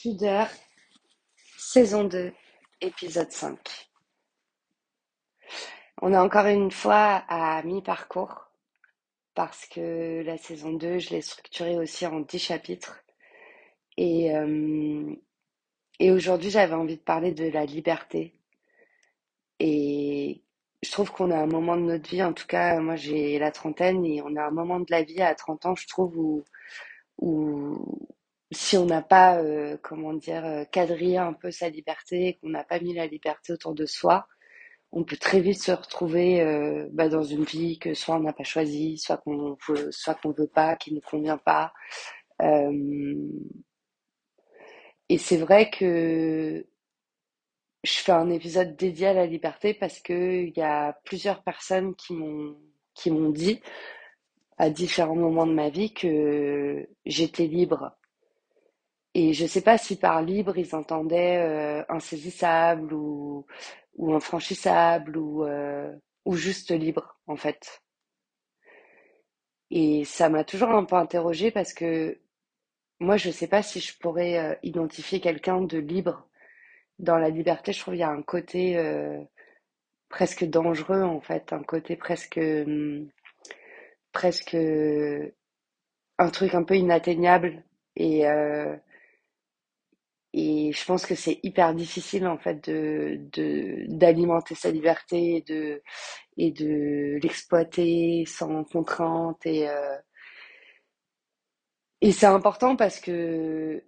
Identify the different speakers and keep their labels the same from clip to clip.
Speaker 1: Pudeur, saison 2, épisode 5. On est encore une fois à mi-parcours parce que la saison 2, je l'ai structurée aussi en 10 chapitres. Et, euh, et aujourd'hui, j'avais envie de parler de la liberté. Et je trouve qu'on a un moment de notre vie, en tout cas, moi j'ai la trentaine et on a un moment de la vie à 30 ans, je trouve, où, où si on n'a pas, euh, comment dire, euh, quadrillé un peu sa liberté, qu'on n'a pas mis la liberté autour de soi, on peut très vite se retrouver euh, bah, dans une vie que soit on n'a pas choisi, soit qu'on veut, soit qu'on veut pas, qui ne convient pas. et c'est vrai que je fais un épisode dédié à la liberté parce que il y a plusieurs personnes qui m'ont qui m'ont dit à différents moments de ma vie que j'étais libre et je sais pas si par libre, ils entendaient euh, insaisissable ou, ou infranchissable ou, euh, ou juste libre, en fait. Et ça m'a toujours un peu interrogée parce que moi, je sais pas si je pourrais euh, identifier quelqu'un de libre. Dans la liberté, je trouve qu'il y a un côté euh, presque dangereux, en fait, un côté presque, presque un truc un peu inatteignable. Et, euh, Et je pense que c'est hyper difficile en fait de, d'alimenter sa liberté et de et de l'exploiter sans contrainte et euh, et c'est important parce que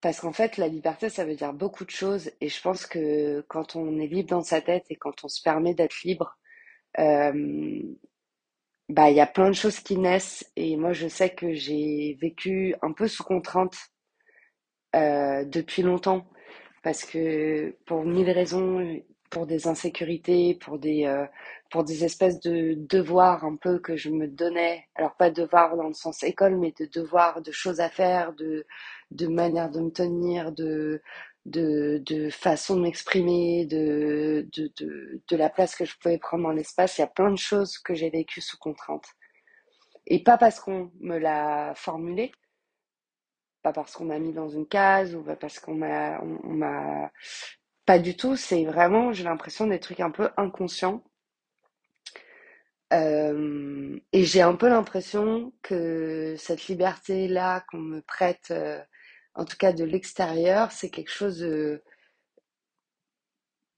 Speaker 1: parce qu'en fait la liberté ça veut dire beaucoup de choses. Et je pense que quand on est libre dans sa tête et quand on se permet d'être libre euh, bah il y a plein de choses qui naissent. Et moi je sais que j'ai vécu un peu sous contrainte euh, depuis longtemps parce que pour mille raisons, pour des insécurités, pour des, euh, pour des espèces de devoirs un peu que je me donnais, alors pas devoirs dans le sens école, mais de devoirs, de choses à faire, de, de manière de me tenir, de, de, de façon de m'exprimer, de, de, de, de la place que je pouvais prendre dans l'espace. Il y a plein de choses que j'ai vécues sous contrainte. Et pas parce qu'on me l'a formulé, parce qu'on m'a mis dans une case ou parce qu'on m'a, on, m'a, pas du tout. C'est vraiment, j'ai l'impression des trucs un peu inconscients. Euh, et j'ai un peu l'impression que cette liberté-là qu'on me prête, euh, en tout cas de l'extérieur, c'est quelque chose de,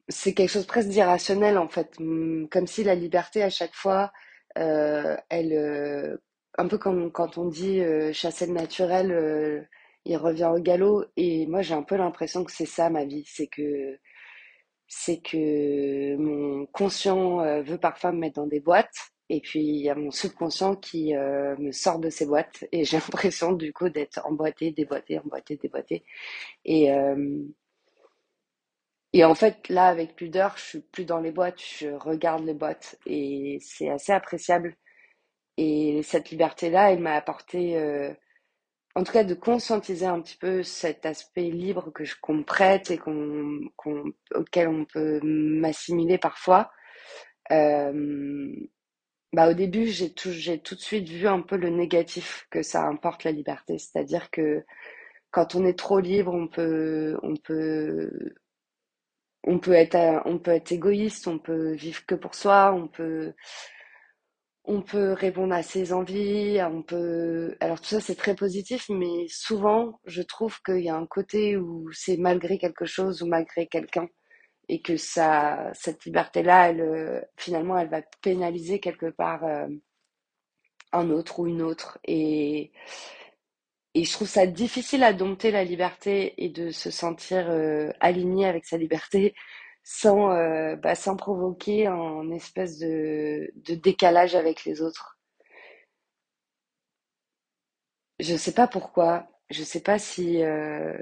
Speaker 1: c'est quelque chose presque d'irrationnel en fait. Hum, Comme si la liberté à chaque fois, euh, elle, un peu comme quand on dit euh, chasser le naturel, il revient au galop. Et moi j'ai un peu l'impression que c'est ça ma vie, c'est que c'est que mon conscient euh, veut parfois me mettre dans des boîtes. Et puis il y a mon subconscient qui euh, me sort de ces boîtes et j'ai l'impression du coup d'être emboîtée, déboîtée, emboîtée, déboîtée. Et, euh, et en fait, là, avec pudeur, je suis plus dans les boîtes, je regarde les boîtes et c'est assez appréciable. Et cette liberté-là, elle m'a apporté, en tout cas, de conscientiser un petit peu cet aspect libre que je, qu'on prête et qu'on, auquel on peut m'assimiler parfois. Euh, bah, au début, j'ai tout, j'ai tout de suite vu un peu le négatif que ça importe la liberté. C'est-à-dire que quand on est trop libre, on peut, on peut on peut être, on peut être égoïste, on peut vivre que pour soi, on peut, on peut répondre à ses envies, on peut. Alors tout ça c'est très positif, mais souvent je trouve qu'il y a un côté où c'est malgré quelque chose ou malgré quelqu'un et que ça, cette liberté-là, finalement, elle va pénaliser quelque part euh, un autre ou une autre. Et, et je trouve ça difficile à dompter la liberté et de se sentir euh, aligné avec sa liberté sans, euh, bah, sans provoquer un espèce de, de décalage avec les autres. Je sais pas pourquoi. Je sais pas si. euh,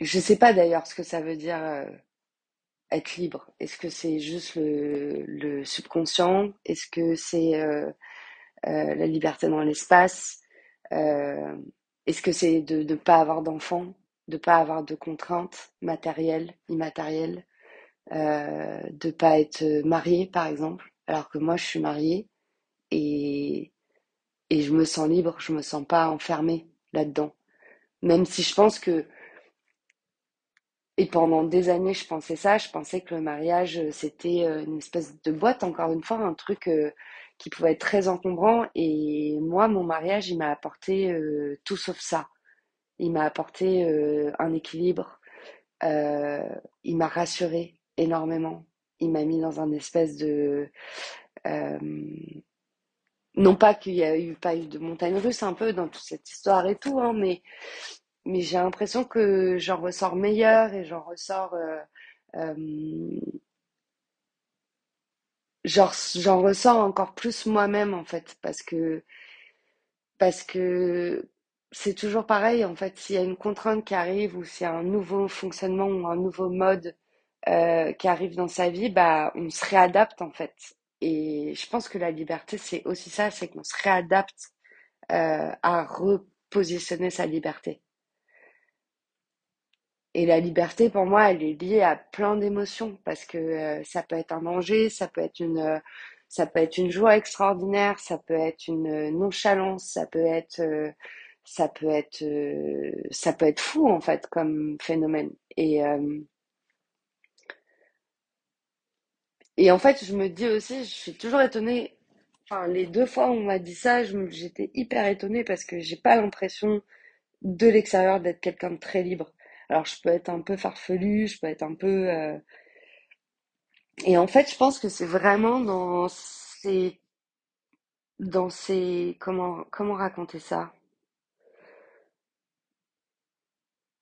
Speaker 1: je sais pas d'ailleurs ce que ça veut dire euh, être libre. Est-ce que c'est juste le, le subconscient? Est-ce que c'est euh, euh, la liberté dans l'espace? Euh, est-ce que c'est de ne pas avoir d'enfants, de pas avoir de contraintes matérielles, immatérielles, euh, de pas être marié par exemple, alors que moi je suis mariée et, et je me sens libre, je me sens pas enfermée là-dedans. Même si je pense que, et pendant des années, je pensais ça, je pensais que le mariage, euh, c'était euh, une espèce de boîte, encore une fois, un truc euh, qui pouvait être très encombrant. Et moi, mon mariage, il m'a apporté euh, tout sauf ça. Il m'a apporté euh, un équilibre, euh, il m'a rassuré énormément. Il m'a mis dans un espèce de... euh, non pas qu'il y a eu pas eu de montagne russe un peu dans toute cette histoire et tout, hein, mais, mais j'ai l'impression que j'en ressors meilleure et j'en ressors... j'en ressors encore plus moi-même en fait, parce que, parce que c'est toujours pareil en fait, s'il y a une contrainte qui arrive ou s'il y a un nouveau fonctionnement ou un nouveau mode euh, qui arrive dans sa vie, bah, on se réadapte en fait. Et je pense que la liberté, c'est aussi ça, c'est qu'on se réadapte euh, à repositionner sa liberté. Et la liberté, pour moi, elle est liée à plein d'émotions parce que euh, ça peut être un danger, ça peut être une, ça peut être une joie extraordinaire, ça peut être une nonchalance, ça peut être, ça peut être, euh, ça peut être fou en fait comme phénomène. Et euh, Et en fait, je me dis aussi, je suis toujours étonnée. Enfin, les deux fois où on m'a dit ça, j'étais hyper étonnée parce que j'ai pas l'impression de l'extérieur d'être quelqu'un de très libre. Alors, je peux être un peu farfelu, je peux être un peu. euh, Et en fait, je pense que c'est vraiment dans ces, dans ces, comment, comment raconter ça?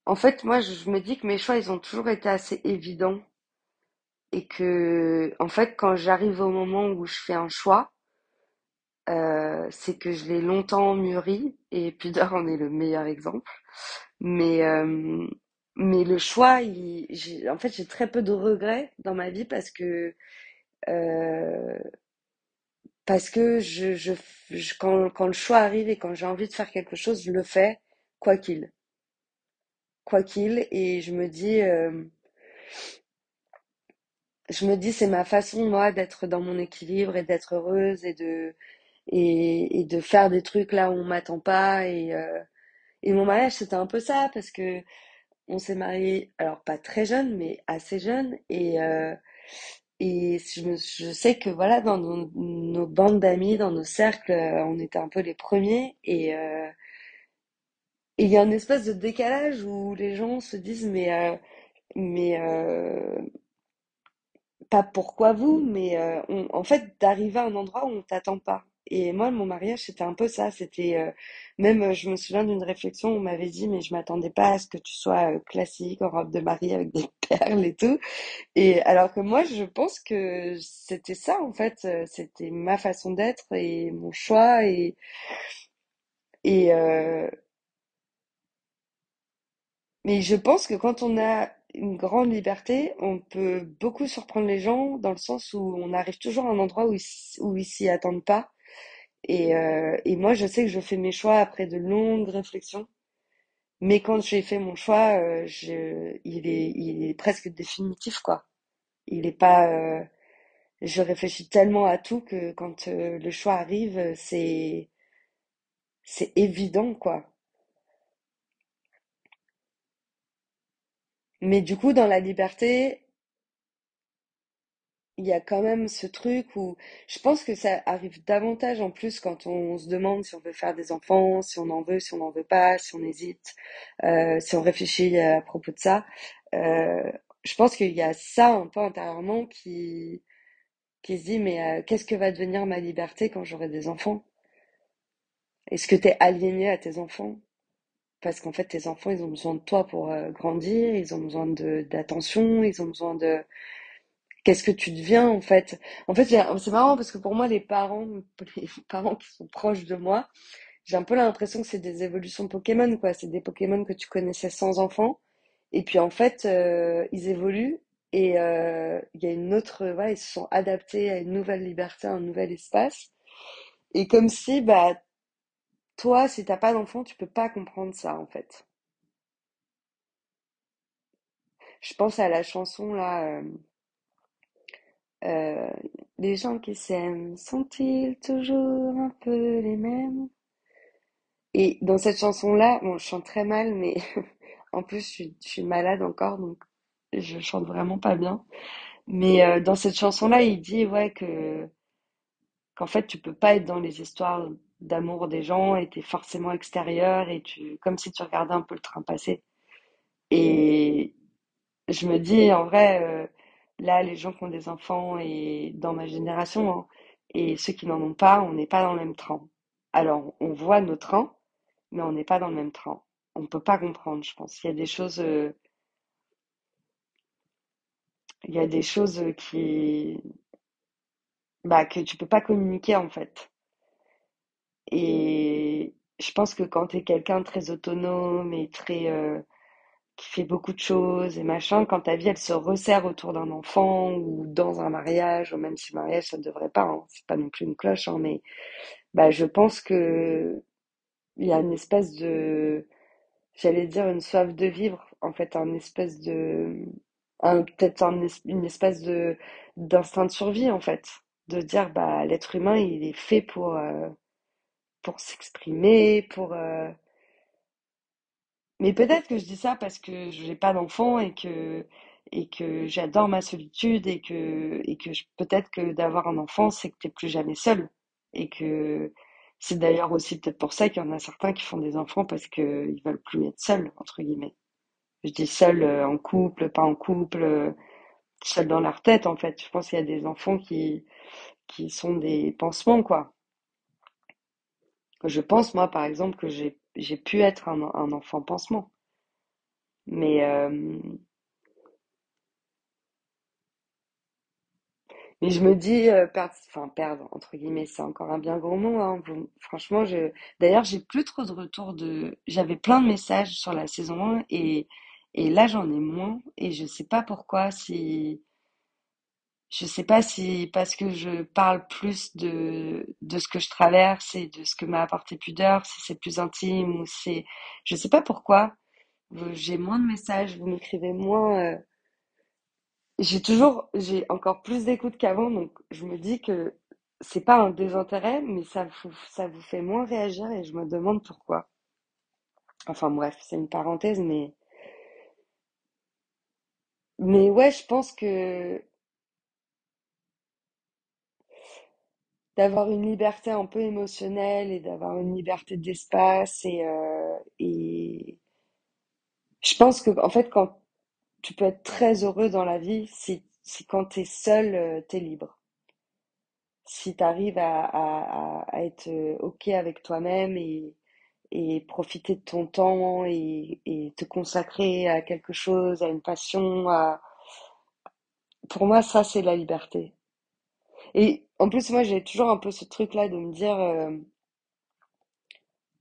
Speaker 1: En fait, moi, je me dis que mes choix, ils ont toujours été assez évidents. Et que, en fait, quand j'arrive au moment où je fais un choix euh, c'est que je l'ai longtemps mûri. Et Pudor en est le meilleur exemple. Mais, euh, mais le choix, il, en fait, j'ai très peu de regrets dans ma vie parce que, euh, parce que je, je, je- quand, quand le choix arrive et quand j'ai envie de faire quelque chose, je le fais, quoi qu'il, quoi qu'il. Et je me dis, euh, je me dis, c'est ma façon, moi, d'être dans mon équilibre et d'être heureuse et de, et, de faire des trucs là où on m'attend pas et, euh, Et mon mariage, c'était un peu ça, parce que on s'est mariés, alors pas très jeune, mais assez jeune. Et, euh, et je, me- sais que voilà, dans nos, nos bandes d'amis, dans nos cercles, on était un peu les premiers. Et il y a une espèce de décalage où les gens se disent, mais, euh, mais euh, pas pourquoi vous, mais euh, en fait, d'arriver à un endroit où on t'attend pas. Et moi, mon mariage, c'était un peu ça. C'était euh, même, euh, je me souviens d'une réflexion, on m'avait dit, mais je m'attendais pas à ce que tu sois euh, classique en robe de mariée avec des perles et tout. Et alors que moi, je pense que c'était ça en fait. C'était ma façon d'être et mon choix et et mais je pense que quand on a une grande liberté, on peut beaucoup surprendre les gens dans le sens où on arrive toujours à un endroit où ils, où ils s'y attendent pas. Et, euh, et moi, je sais que je fais mes choix après de longues réflexions. Mais quand j'ai fait mon choix, euh, je, il est, il est presque définitif, quoi. Il est pas, euh, je réfléchis tellement à tout que quand euh, le choix arrive, euh, c'est, c'est évident, quoi. Mais du coup, dans la liberté, il y a quand même ce truc où je pense que ça arrive davantage en plus quand on se demande si on veut faire des enfants, si on en veut, si on n'en veut pas, si on hésite, euh, si on réfléchit à propos de ça. Euh, je pense qu'il y a ça un peu intérieurement qui, qui se dit, mais euh, qu'est-ce que va devenir ma liberté quand j'aurai des enfants? Est-ce que tu es aliéné à tes enfants? Parce qu'en fait, tes enfants, ils ont besoin de toi pour euh, grandir, ils ont besoin d'attention, ils ont besoin de Qu'est-ce que tu deviens en fait? En fait, c'est marrant parce que pour moi, les parents, les parents qui sont proches de moi, j'ai un peu l'impression que c'est des évolutions Pokémon, quoi. C'est des Pokémon que tu connaissais sans enfant. Et puis en fait, euh, ils évoluent et euh, il y a une autre, voilà, ils se sont adaptés à une nouvelle liberté, à un nouvel espace. Et comme si, bah, toi, si t'as pas d'enfant, tu peux pas comprendre ça, en fait. Je pense à la chanson là, euh, euh, les gens qui s'aiment sont-ils toujours un peu les mêmes? Et dans cette chanson-là, bon, je chante très mal, mais en plus, je suis, malade encore, donc je chante vraiment pas bien. Mais euh, dans cette chanson-là, il dit ouais que qu'en fait, tu peux pas être dans les histoires d'amour des gens t'es forcément extérieur et tu comme si tu regardais un peu le train passer. Et je me dis en vrai, euh, là, les gens qui ont des enfants et dans ma génération hein, et ceux qui n'en ont pas, on n'est pas dans le même train. Alors, on voit nos trains, mais on n'est pas dans le même train. On peut pas comprendre, je pense. Il y a des choses, euh, il y a des choses qui, bah, que tu peux pas communiquer en fait. Et je pense que quand tu es quelqu'un de très autonome et très euh, qui fait beaucoup de choses et machin, quand ta vie elle se resserre autour d'un enfant ou dans un mariage, ou même si le mariage ça ne devrait pas, hein, c'est pas non plus une cloche, hein, mais bah je pense que il y a une espèce de, j'allais dire une soif de vivre, en fait, un espèce de, un, peut-être un une espèce de d'instinct de survie en fait, de dire bah l'être humain il est fait pour euh, pour s'exprimer, pour euh, mais peut-être que je dis ça parce que je n'ai pas d'enfant et que et que j'adore ma solitude et que et que peut-être que d'avoir un enfant c'est que t'es plus jamais seul et que c'est d'ailleurs aussi peut-être pour ça qu'il y en a certains qui font des enfants parce que ils veulent plus être seuls entre guillemets. Je dis seul euh, en couple, pas en couple, euh, seul dans leur tête en fait. Je pense qu'il y a des enfants qui qui sont des pansements quoi. Je pense moi par exemple que j'ai j'ai pu être un, un enfant pansement. Mais, euh, mais je me dis, euh, perdre, enfin perdre, entre guillemets, c'est encore un bien gros mot, hein. Franchement, je, d'ailleurs, j'ai plus trop de retours de, j'avais plein de messages sur la saison 1 et, et là, j'en ai moins et je sais pas pourquoi, si, je sais pas si parce que je parle plus de, de ce que je traverse et de ce que m'a apporté Pudeur, si c'est plus intime ou c'est, je sais pas pourquoi, j'ai moins de messages, vous m'écrivez moins, euh, J'ai toujours, j'ai encore plus d'écoute qu'avant, donc je me dis que c'est pas un désintérêt, mais ça vous, ça vous fait moins réagir et je me demande pourquoi. Enfin bref, c'est une parenthèse, mais, mais ouais, je pense que d'avoir une liberté un peu émotionnelle et d'avoir une liberté d'espace et, euh, et je pense que en fait quand tu peux être très heureux dans la vie, si, si quand t'es seul, euh, t'es libre. Si t'arrives à, à, à à être euh, OK avec toi-même et et profiter de ton temps et, et te consacrer à quelque chose, à une passion, à... Pour moi, ça, c'est la liberté. Et en plus, moi, j'ai toujours un peu ce truc-là de me dire, euh,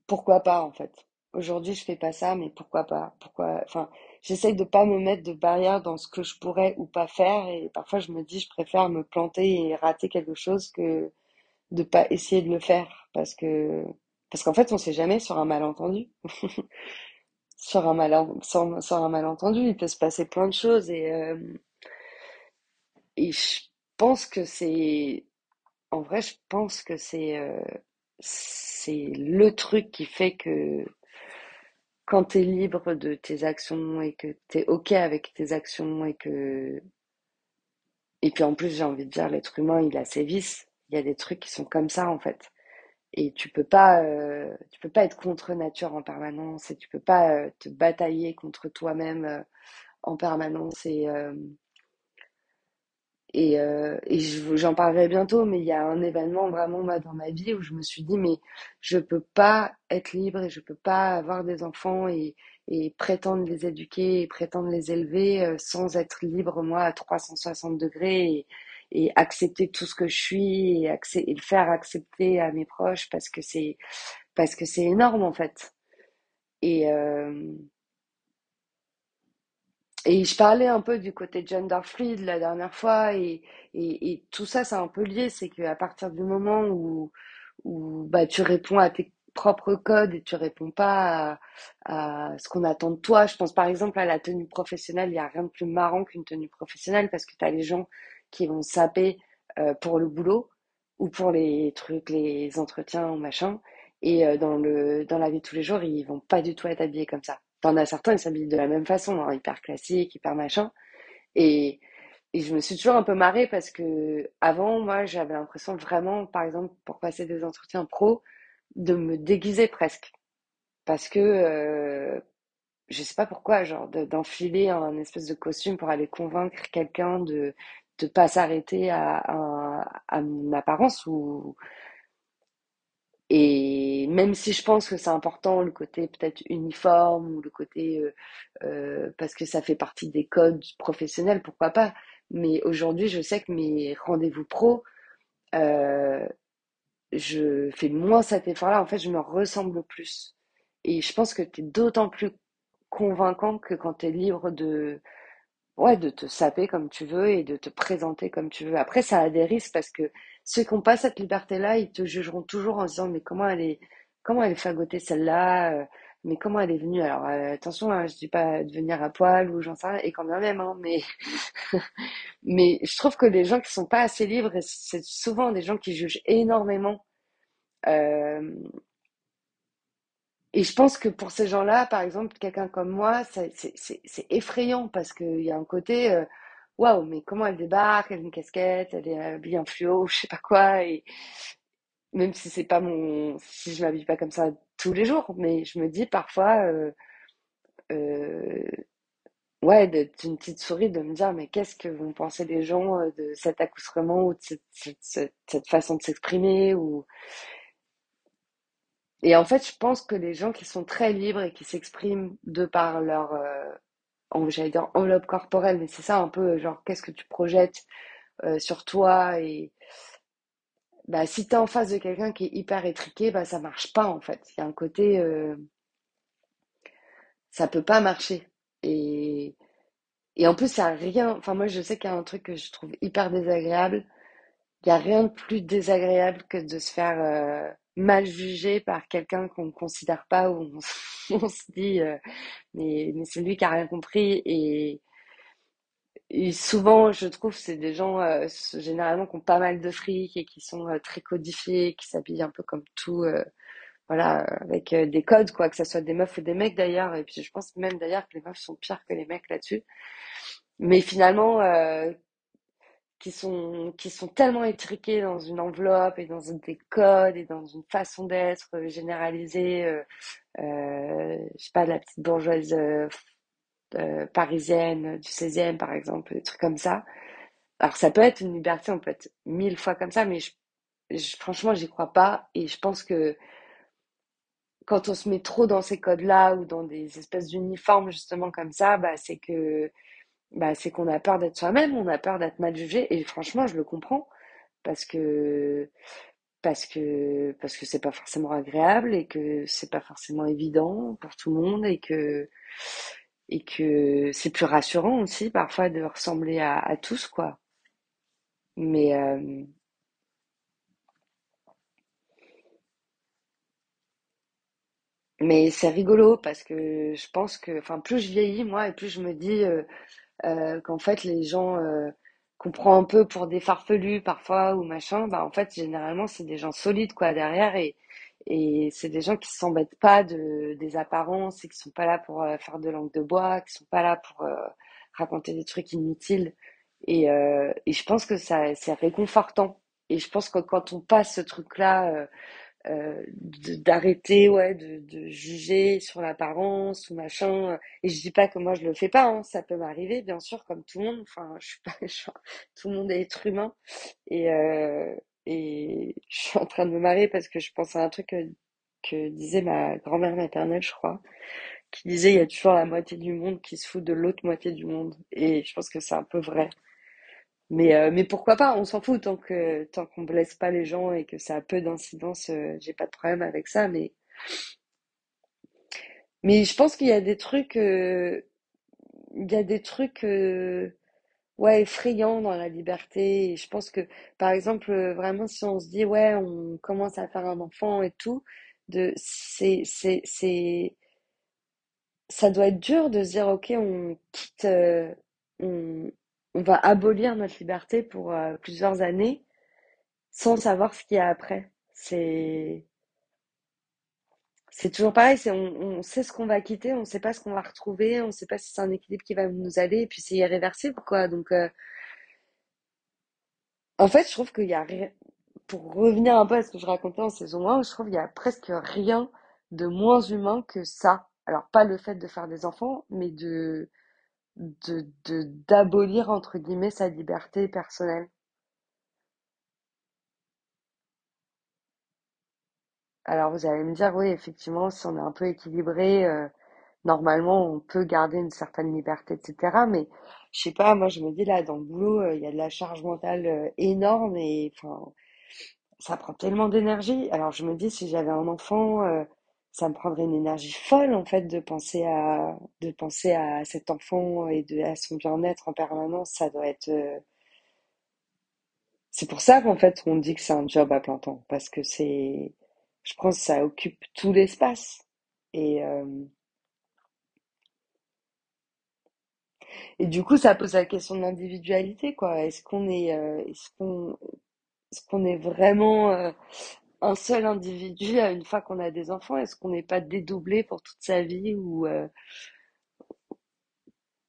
Speaker 1: pourquoi pas, en fait. Aujourd'hui, je fais pas ça, mais pourquoi pas? Pourquoi... Enfin, j'essaye de pas me mettre de barrière dans ce que je pourrais ou pas faire, et parfois, je me dis, je préfère me planter et rater quelque chose que de pas essayer de le faire, parce que... Parce qu'en fait, on sait jamais sur un malentendu. Sur un malentendu, il peut se passer plein de choses et, euh, et je pense que c'est, en vrai, je pense que c'est, euh, c'est le truc qui fait que quand tu es libre de tes actions et que tu es OK avec tes actions et que, et puis en plus, j'ai envie de dire, l'être humain, il a ses vices. Il y a des trucs qui sont comme ça, en fait. Et tu peux pas, euh, tu peux pas être contre nature en permanence et tu peux pas euh, te batailler contre toi-même euh, en permanence et, euh, Et, euh, j'en parlerai bientôt, mais il y a un événement vraiment dans ma vie où je me suis dit, mais je peux pas être libre et je peux pas avoir des enfants et, prétendre les éduquer et prétendre les élever euh, sans être libre, moi, à 360 degrés et, accepter tout ce que je suis et le faire accepter à mes proches parce que c'est parce que c'est énorme en fait. Et, euh, Et je parlais un peu du côté gender fluid la dernière fois et, et, tout ça, c'est un peu lié. C'est qu'à partir du moment où, où bah, tu réponds à tes propres codes et tu réponds pas à, ce qu'on attend de toi. Je pense par exemple à la tenue professionnelle. Il n'y a rien de plus marrant qu'une tenue professionnelle parce que tu as les gens qui vont saper euh, pour le boulot ou pour les trucs, les entretiens machin. Et euh, dans le, dans la vie de tous les jours, ils vont pas du tout être habillés comme ça. T'en as certains, ils s'habillent de la même façon, hein, hyper classique, hyper machin. Et, je me suis toujours un peu marrée parce que avant, moi, j'avais l'impression vraiment, par exemple, pour passer des entretiens pro, de me déguiser presque. Parce que, euh, je sais pas pourquoi, genre de- d'enfiler un espèce de costume pour aller convaincre quelqu'un de de pas s'arrêter à, à, à mon apparence ou et même si je pense que c'est important le côté peut-être uniforme ou le côté euh, euh, parce que ça fait partie des codes professionnels, pourquoi pas. Mais aujourd'hui, je sais que mes rendez-vous pro, euh, je fais moins cet effort-là. En fait, je me ressemble plus. Et je pense que tu es d'autant plus convaincant que quand tu es libre de, ouais, de te saper comme tu veux et de te présenter comme tu veux. Après, ça a des risques parce que ceux qui n'ont pas cette liberté-là, ils te jugeront toujours en se disant, mais comment elle est, comment elle est fagotée celle-là, euh, mais comment elle est venue? Alors, euh, attention, hein, je dis pas de venir à poil ou j'en sais rien, et quand bien même, hein, mais, je trouve que les gens qui sont pas assez libres, c'est souvent des gens qui jugent énormément. Euh, et je pense que pour ces gens-là, par exemple, quelqu'un comme moi, c'est effrayant parce qu'il y a un côté, waouh, mais comment elle débarque, elle a une casquette, elle est habillée en fluo, je sais pas quoi, même si c'est pas mon, si je m'habille pas comme ça tous les jours, mais je me dis parfois, euh, euh, ouais, d'être une petite souris, de me dire, mais qu'est-ce que vont penser les gens euh, de cet accoutrement ou de cette, façon de s'exprimer Et en fait, je pense que les gens qui sont très libres et qui s'expriment de par leur, j'allais dire enveloppe corporelle, mais c'est ça un peu, genre, qu'est-ce que tu projettes sur toi et bah, si t'es en face de quelqu'un qui est hyper étriqué, bah, ça marche pas en fait. Il y a un côté, euh, ça peut pas marcher. Et, et en plus, ça a rien, enfin, moi, je sais qu'il y a un truc que je trouve hyper désagréable. Il y a rien de plus désagréable que de se faire euh, mal juger par quelqu'un qu'on ne considère pas ou on, on se dit. euh, mais, mais c'est lui qui a rien compris et, et souvent je trouve c'est des gens euh, généralement qui ont pas mal de fric et qui sont euh, très codifiés qui s'habillent un peu comme tout euh, voilà avec des codes quoi que ça soit des meufs ou des mecs d'ailleurs. Et puis je pense même d'ailleurs que les meufs sont pires que les mecs là-dessus. Mais finalement qui sont qui sont tellement étriqués dans une enveloppe et dans des codes et dans une façon d'être généralisée je sais pas la petite bourgeoise euh, euh, parisienne du 16e par exemple, des trucs comme ça. Alors ça peut être une liberté, on peut être mille fois comme ça, mais je- franchement j'y crois pas et je pense que quand on se met trop dans ces codes-là ou dans des espèces d'uniformes justement comme ça, bah c'est que bah c'est qu'on a peur d'être soi-même, on a peur d'être mal jugé et franchement je le comprends parce que parce que parce que c'est pas forcément agréable et que c'est pas forcément évident pour tout le monde et que et que c'est plus rassurant aussi parfois de ressembler à, tous quoi. Mais euh, mais c'est rigolo parce que je pense que enfin plus je vieillis moi et plus je me dis euh, euh, qu'en fait les gens euh, qu'on prend un peu pour des farfelus parfois ou machin, bah en fait généralement c'est des gens solides quoi derrière et et c'est des gens qui s'embêtent pas de des apparences et qui sont pas là pour euh, faire de langue de bois, qui sont pas là pour euh, raconter des trucs inutiles. Et euh, et je pense que ça c'est réconfortant. Et je pense que quand on passe ce truc-là d'arrêter ouais de, de juger sur l'apparence ou machin et je dis pas que moi je le fais pas hein, ça peut m'arriver bien sûr comme tout le monde. Enfin je suis pas tout le monde est être humain et je suis en train de me marrer parce que je pense à un truc que, disait ma grand-mère maternelle je crois qui disait il y a toujours la moitié du monde qui se fout de l'autre moitié du monde et je pense que c'est un peu vrai mais, euh, mais pourquoi pas, on s'en fout tant que tant qu'on blesse pas les gens et que ça a peu d'incidence, euh, j'ai pas de problème avec ça. Mais, mais je pense qu'il y a des trucs, euh, il y a des trucs, ouais, effrayants dans la liberté. Je pense que, par exemple, euh, vraiment, si on se dit, ouais, on commence à faire un enfant et tout, de, c'est, c'est, c'est, ça doit être dur de se dire, ok, on quitte, euh, on, on va abolir notre liberté pour euh, plusieurs années sans savoir ce qu'il y a après. C'est c'est toujours pareil, c'est on, on sait ce qu'on va quitter, on sait pas ce qu'on va retrouver, on sait pas si c'est un équilibre qui va nous aller, et puis c'est irréversible, quoi. Donc, euh, en fait, je trouve qu'il y a rien, pour revenir un peu à ce que je racontais en saison 1, je trouve qu'il y a presque rien de moins humain que ça. Alors, pas le fait de faire des enfants, mais de, de, de, d'abolir, entre guillemets, sa liberté personnelle. Alors, vous allez me dire, oui, effectivement, si on est un peu équilibré, euh, normalement, on peut garder une certaine liberté, etc. Mais, je sais pas, moi, je me dis, là, dans le boulot, euh, il y a de la charge mentale euh, énorme et, enfin, ça prend tellement d'énergie. Alors je me dis, si j'avais un enfant, ça me prendrait une énergie folle en fait de penser à de penser à cet enfant et à son bien-être en permanence. Ça doit être. C'est pour ça qu'en fait on dit que c'est un job à plein temps parce que c'est, je pense que ça occupe tout l'espace. Et euh, et du coup ça pose la question de l'individualité quoi. Est-ce qu'on est euh, est-ce qu'on qu'on est vraiment euh, un seul individu une fois qu'on a des enfants? Est-ce qu'on n'est pas dédoublé pour toute sa vie ou euh,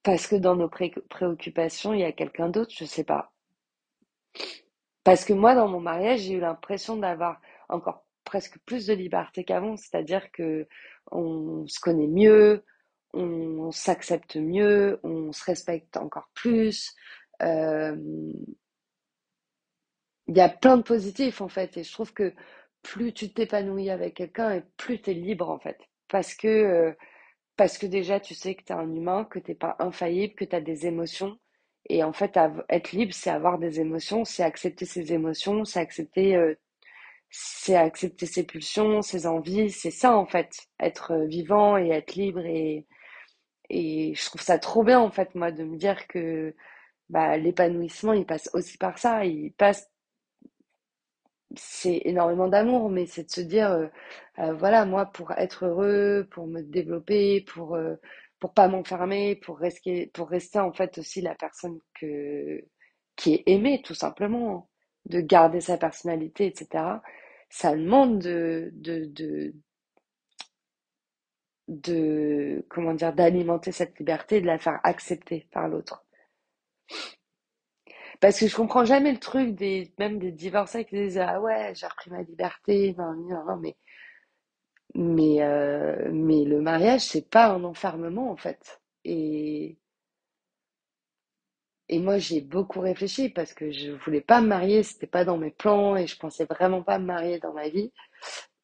Speaker 1: parce que dans nos pré- préoccupations, il y a quelqu'un d'autre? Je sais pas. Parce que moi, dans mon mariage, j'ai eu l'impression d'avoir encore presque plus de liberté qu'avant, c'est-à-dire que on se connaît mieux, on s'accepte mieux, on se respecte encore plus. Euh, il y a plein de positifs en fait, et je trouve que plus tu t'épanouis avec quelqu'un et plus tu es libre en fait. Parce que euh, Parce que déjà, tu sais que tu es un humain, que t'es pas infaillible, que tu as des émotions. Et en fait, être libre, c'est avoir des émotions, c'est accepter ses émotions, c'est accepter, euh, c'est accepter ses pulsions, ses envies. C'est ça, en fait, être euh, vivant et être libre. Et, je trouve ça trop bien, en fait, moi, de me dire que bah, l'épanouissement, il passe aussi par ça. Il passe c'est énormément d'amour, mais c'est de se dire, euh, euh, voilà, moi, pour être heureux, pour me développer, pour pas m'enfermer, pour rester, pour rester en fait aussi la personne qui est aimée, tout simplement, de garder sa personnalité, etc. Ça demande de de de comment dire d'alimenter cette liberté, de la faire accepter par l'autre. Parce que je comprends jamais le truc des même des divorcés qui disent ah ouais j'ai repris ma liberté non non non mais Mais, euh, mais le mariage, c'est pas un enfermement en fait. Et moi, j'ai beaucoup réfléchi parce que je voulais pas me marier, c'était pas dans mes plans et je pensais vraiment pas me marier dans ma vie.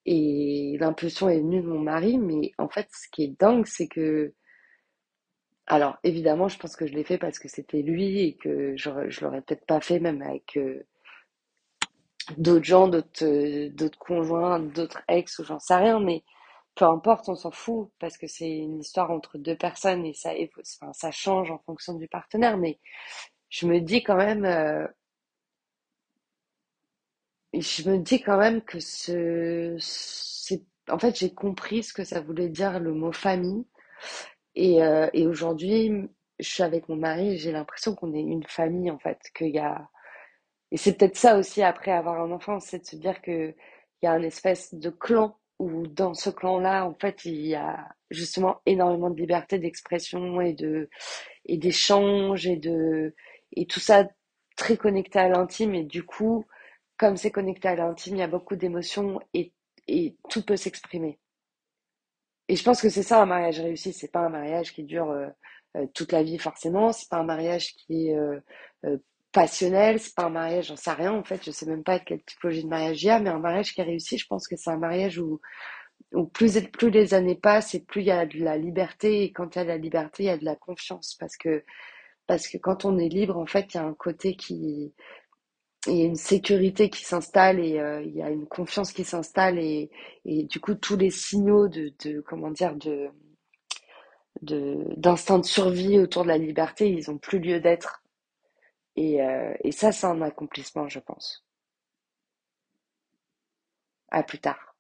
Speaker 1: Et l'impulsion est venue de mon mari, mais en fait, ce qui est dingue, c'est que, alors évidemment, je pense que je l'ai fait parce que c'était lui et que je, je l'aurais peut-être pas fait même avec euh, d'autres gens, d'autres euh, d'autres conjoints, d'autres ex ou j'en sais rien, mais peu importe, on s'en fout parce que c'est une histoire entre deux personnes et ça, enfin, ça change en fonction du partenaire. Mais je me dis quand même, euh, je me dis quand même que ce, c'est, en fait, j'ai compris ce que ça voulait dire le mot famille et, euh, et aujourd'hui, je suis avec mon mari j'ai l'impression qu'on est une famille en fait, qu'il y a Et c'est peut-être ça aussi après avoir un enfant, c'est de se dire que il y a une espèce de clan où dans ce clan-là, en fait, il y a justement énormément de liberté d'expression et de et d'échange et de et tout ça très connecté à l'intime. Et du coup, comme c'est connecté à l'intime, il y a beaucoup d'émotions et et tout peut s'exprimer. Et je pense que c'est ça un mariage réussi, c'est pas un mariage qui dure euh, euh, toute la vie forcément, c'est pas un mariage qui euh, euh, passionnel, c'est pas un mariage, j'en sais rien en fait, je sais même pas quelle typologie de mariage il y a, mais un mariage qui est réussi, je pense que c'est un mariage où, où plus, plus les années passent et plus il y a de la liberté, et quand il y a de la liberté, il y a de la confiance, parce que, parce que quand on est libre, en fait, il y a un côté qui, il y a une sécurité qui s'installe et euh, il y a une confiance qui s'installe et, et du coup tous les signaux de, de comment dire de de d'instinct de survie autour de la liberté, ils ont plus lieu d'être. Et, euh, et ça, c'est un accomplissement, je pense. À plus tard.